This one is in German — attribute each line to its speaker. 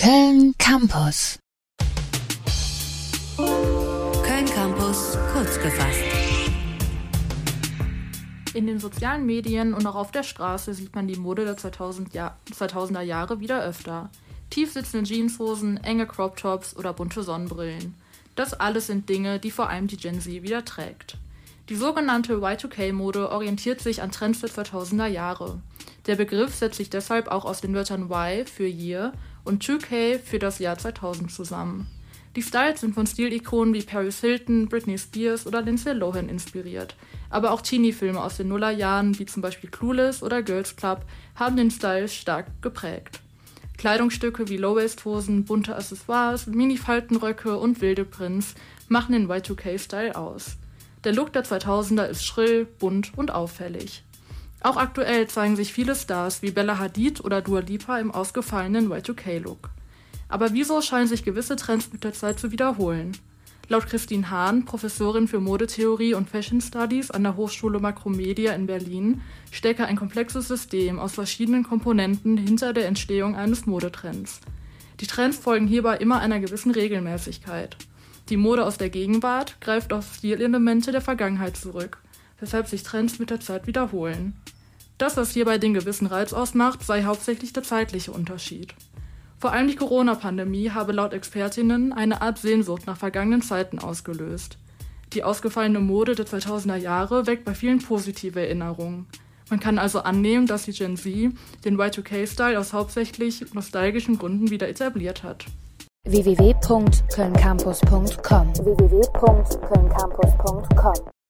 Speaker 1: Köln Campus.
Speaker 2: Köln Campus kurz gefasst.
Speaker 3: In den sozialen Medien und auch auf der Straße sieht man die Mode der 2000 Jahr 2000er Jahre wieder öfter. Tiefsitzende Jeanshosen, enge Crop Tops oder bunte Sonnenbrillen. Das alles sind Dinge, die vor allem die Gen Z wieder trägt. Die sogenannte Y2K-Mode orientiert sich an Trends der 2000er Jahre. Der Begriff setzt sich deshalb auch aus den Wörtern Y für Year und 2K für das Jahr 2000 zusammen. Die Styles sind von Stilikonen wie Paris Hilton, Britney Spears oder Lindsay Lohan inspiriert. Aber auch Teenie-Filme aus den Nullerjahren, wie zum Beispiel Clueless oder Girls Club, haben den Style stark geprägt. Kleidungsstücke wie Low-Waist-Hosen, bunte Accessoires, Mini-Faltenröcke und wilde Prints machen den Y2K-Style aus. Der Look der 2000er ist schrill, bunt und auffällig. Auch aktuell zeigen sich viele Stars wie Bella Hadid oder Dua Lipa im ausgefallenen Y2K-Look. Aber wieso scheinen sich gewisse Trends mit der Zeit zu wiederholen? Laut Christine Hahn, Professorin für Modetheorie und Fashion Studies an der Hochschule Makromedia in Berlin, stecke ein komplexes System aus verschiedenen Komponenten hinter der Entstehung eines Modetrends. Die Trends folgen hierbei immer einer gewissen Regelmäßigkeit. Die Mode aus der Gegenwart greift auf Stilelemente der Vergangenheit zurück, weshalb sich Trends mit der Zeit wiederholen. Das, was hierbei den gewissen Reiz ausmacht, sei hauptsächlich der zeitliche Unterschied. Vor allem die Corona-Pandemie habe laut Expertinnen eine Art Sehnsucht nach vergangenen Zeiten ausgelöst. Die ausgefallene Mode der 2000er Jahre weckt bei vielen positive Erinnerungen. Man kann also annehmen, dass die Gen Z den Y2K-Style aus hauptsächlich nostalgischen Gründen wieder etabliert hat
Speaker 1: www.kölncampus.com www